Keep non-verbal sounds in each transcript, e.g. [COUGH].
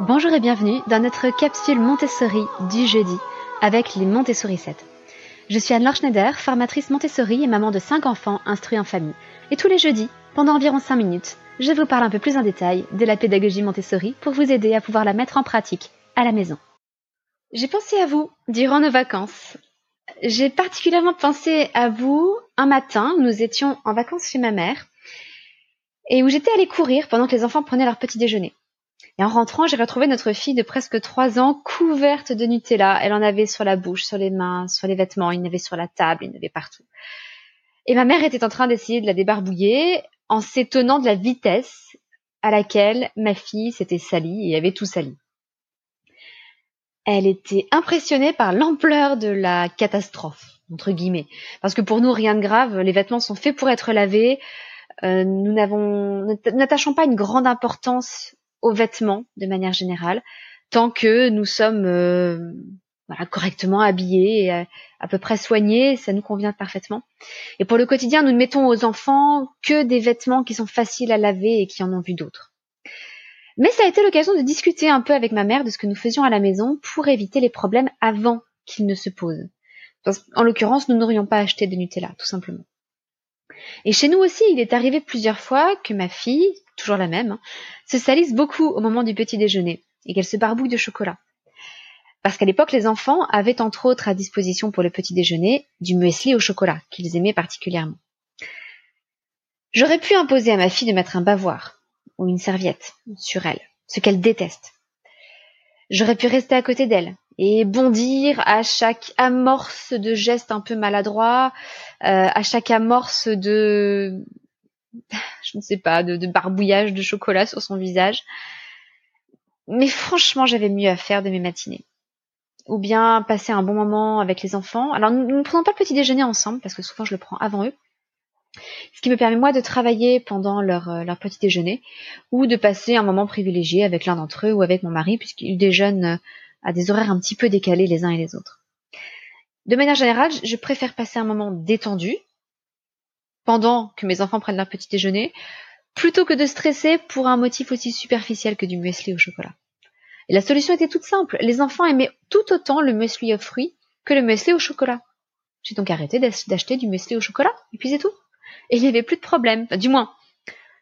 Bonjour et bienvenue dans notre capsule Montessori du jeudi avec les Montessori 7. Je suis Anne-Laure Schneider, formatrice Montessori et maman de 5 enfants instruits en famille. Et tous les jeudis, pendant environ 5 minutes, je vous parle un peu plus en détail de la pédagogie Montessori pour vous aider à pouvoir la mettre en pratique à la maison. J'ai pensé à vous durant nos vacances. J'ai particulièrement pensé à vous un matin, nous étions en vacances chez ma mère et où j'étais allée courir pendant que les enfants prenaient leur petit déjeuner. Et en rentrant, j'ai retrouvé notre fille de presque trois ans couverte de Nutella. Elle en avait sur la bouche, sur les mains, sur les vêtements, il en avait sur la table, il en avait partout. Et ma mère était en train d'essayer de la débarbouiller en s'étonnant de la vitesse à laquelle ma fille s'était salie et avait tout sali. Elle était impressionnée par l'ampleur de la catastrophe, entre guillemets. Parce que pour nous, rien de grave, les vêtements sont faits pour être lavés. Euh, nous n'attachons pas une grande importance aux vêtements de manière générale, tant que nous sommes euh, correctement habillés et à, peu près soignés, ça nous convient parfaitement. Et pour le quotidien, nous ne mettons aux enfants que des vêtements qui sont faciles à laver et qui en ont vu d'autres. Mais ça a été l'occasion de discuter un peu avec ma mère de ce que nous faisions à la maison pour éviter les problèmes avant qu'ils ne se posent. En l'occurrence, nous n'aurions pas acheté de Nutella, tout simplement. Et chez nous aussi, il est arrivé plusieurs fois que ma fille, toujours la même, hein, se salisse beaucoup au moment du petit déjeuner et qu'elle se barbouille de chocolat. Parce qu'à l'époque, les enfants avaient entre autres à disposition pour le petit déjeuner du muesli au chocolat qu'ils aimaient particulièrement. J'aurais pu imposer à ma fille de mettre un bavoir ou une serviette sur elle, ce qu'elle déteste. J'aurais pu rester à côté d'elle et bondir à chaque amorce de geste un peu maladroit, euh, à chaque amorce de, [LAUGHS] je ne sais pas, de, barbouillage de chocolat sur son visage. Mais franchement, j'avais mieux à faire de mes matinées. Ou bien passer un bon moment avec les enfants. Alors, nous ne prenons pas le petit déjeuner ensemble, parce que souvent je le prends avant eux. Ce qui me permet moi de travailler pendant leur, euh, petit déjeuner, ou de passer un moment privilégié avec l'un d'entre eux ou avec mon mari, puisqu'ils déjeunent à des horaires un petit peu décalés les uns et les autres. De manière générale, je préfère passer un moment détendu pendant que mes enfants prennent leur petit déjeuner, plutôt que de stresser pour un motif aussi superficiel que du muesli au chocolat. Et la solution était toute simple. Les enfants aimaient tout autant le muesli aux fruits que le muesli au chocolat. J'ai donc arrêté d'acheter du muesli au chocolat, et puis c'est tout. Et il n'y avait plus de problème. du moins,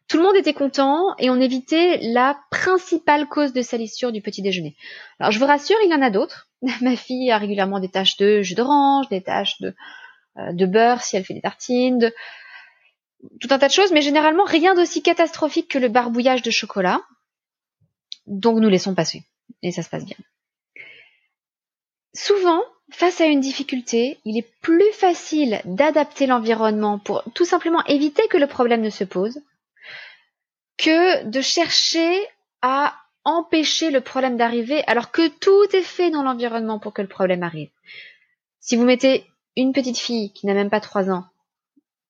tout le monde était content et on évitait la principale cause de salissure du petit déjeuner. Alors je vous rassure, il y en a d'autres. [LAUGHS] Ma fille a régulièrement des taches de jus d'orange, des taches de, euh, de beurre si elle fait des tartines, de, tout un tas de choses, mais généralement rien d'aussi catastrophique que le barbouillage de chocolat. Donc nous laissons passer. Et ça se passe bien. Souvent, face à une difficulté, il est plus facile d'adapter l'environnement pour tout simplement éviter que le problème ne se pose, que de chercher à empêcher le problème d'arriver alors que tout est fait dans l'environnement pour que le problème arrive. Si vous mettez une petite fille qui n'a même pas trois ans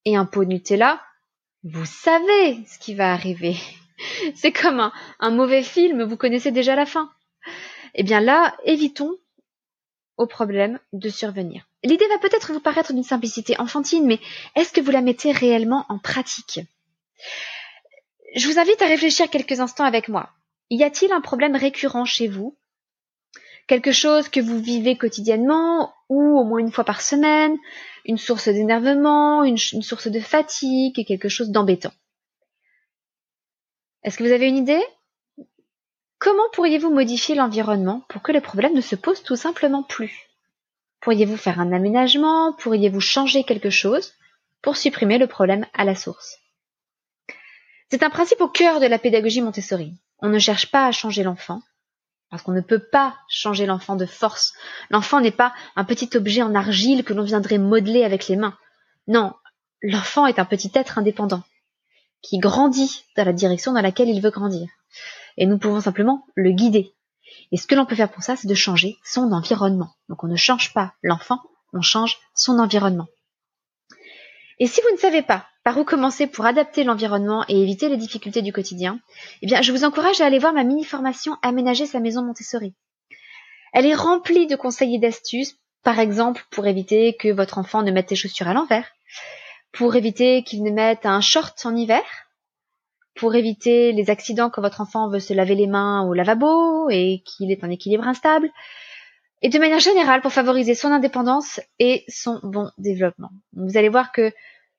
et un pot de Nutella, vous savez ce qui va arriver. [LAUGHS] C'est comme un, mauvais film, vous connaissez déjà la fin. Eh bien là, évitons au problème de survenir. L'idée va peut-être vous paraître d'une simplicité enfantine, mais est-ce que vous la mettez réellement en pratique? Je vous invite à réfléchir quelques instants avec moi. Y a-t-il un problème récurrent chez vous? Quelque chose que vous vivez quotidiennement ou au moins une fois par semaine Une source d'énervement, une, source de fatigue, quelque chose d'embêtant? Est-ce que vous avez une idée? Comment pourriez-vous modifier l'environnement pour que le problème ne se pose tout simplement plus? Pourriez-vous faire un aménagement? Pourriez-vous changer quelque chose pour supprimer le problème à la source? C'est un principe au cœur de la pédagogie Montessori. On ne cherche pas à changer l'enfant, parce qu'on ne peut pas changer l'enfant de force. L'enfant n'est pas un petit objet en argile que l'on viendrait modeler avec les mains. Non, l'enfant est un petit être indépendant, qui grandit dans la direction dans laquelle il veut grandir. Et nous pouvons simplement le guider. Et ce que l'on peut faire pour ça, c'est de changer son environnement. Donc on ne change pas l'enfant, on change son environnement. Et si vous ne savez pas par où commencer pour adapter l'environnement et éviter les difficultés du quotidien, eh bien, je vous encourage à aller voir ma mini-formation Aménager sa maison Montessori. Elle est remplie de conseils et d'astuces, par exemple pour éviter que votre enfant ne mette ses chaussures à l'envers, pour éviter qu'il ne mette un short en hiver, pour éviter les accidents quand votre enfant veut se laver les mains au lavabo et qu'il est en équilibre instable, et de manière générale pour favoriser son indépendance et son bon développement. vous allez voir que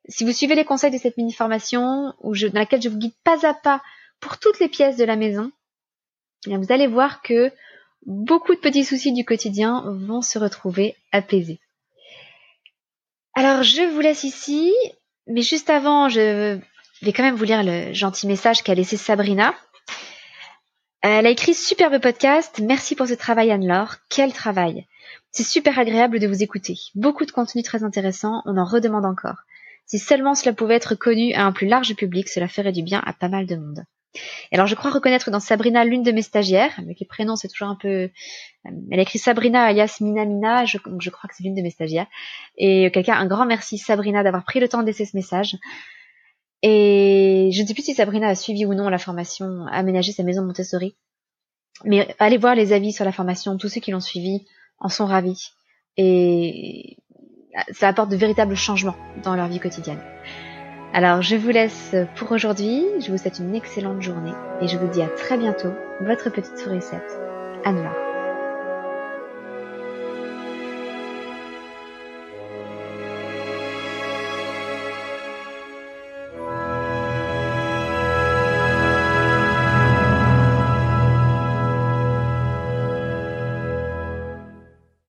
si vous suivez les conseils de cette mini-formation, dans laquelle je vous guide pas à pas pour toutes les pièces de la maison, eh vous allez voir que beaucoup de petits soucis du quotidien vont se retrouver apaisés. Alors je vous laisse ici, mais juste avant, je vais quand même vous lire le gentil message qu'a laissé Sabrina. Elle a écrit superbe podcast. Merci pour ce travail Anne-Laure. Quel travail. C'est super agréable de vous écouter. Beaucoup de contenu très intéressant. On en redemande encore. Si seulement cela pouvait être connu à un plus large public, cela ferait du bien à pas mal de monde. alors je crois reconnaître dans Sabrina l'une de mes stagiaires, avec les prénoms c'est toujours un peu... Euh, elle a écrit Sabrina alias Mina Mina, je, crois que c'est l'une de mes stagiaires. Et quelqu'un, un grand merci Sabrina d'avoir pris le temps de laisser ce message. Et je ne sais plus si Sabrina a suivi ou non la formation Aménager sa maison Montessori. Mais allez voir les avis sur la formation, tous ceux qui l'ont suivi en sont ravis. Et ça apporte de véritables changements dans leur vie quotidienne. Alors je vous laisse pour aujourd'hui, je vous souhaite une excellente journée et je vous dis à très bientôt, votre petite sourisette, Anne-Laure.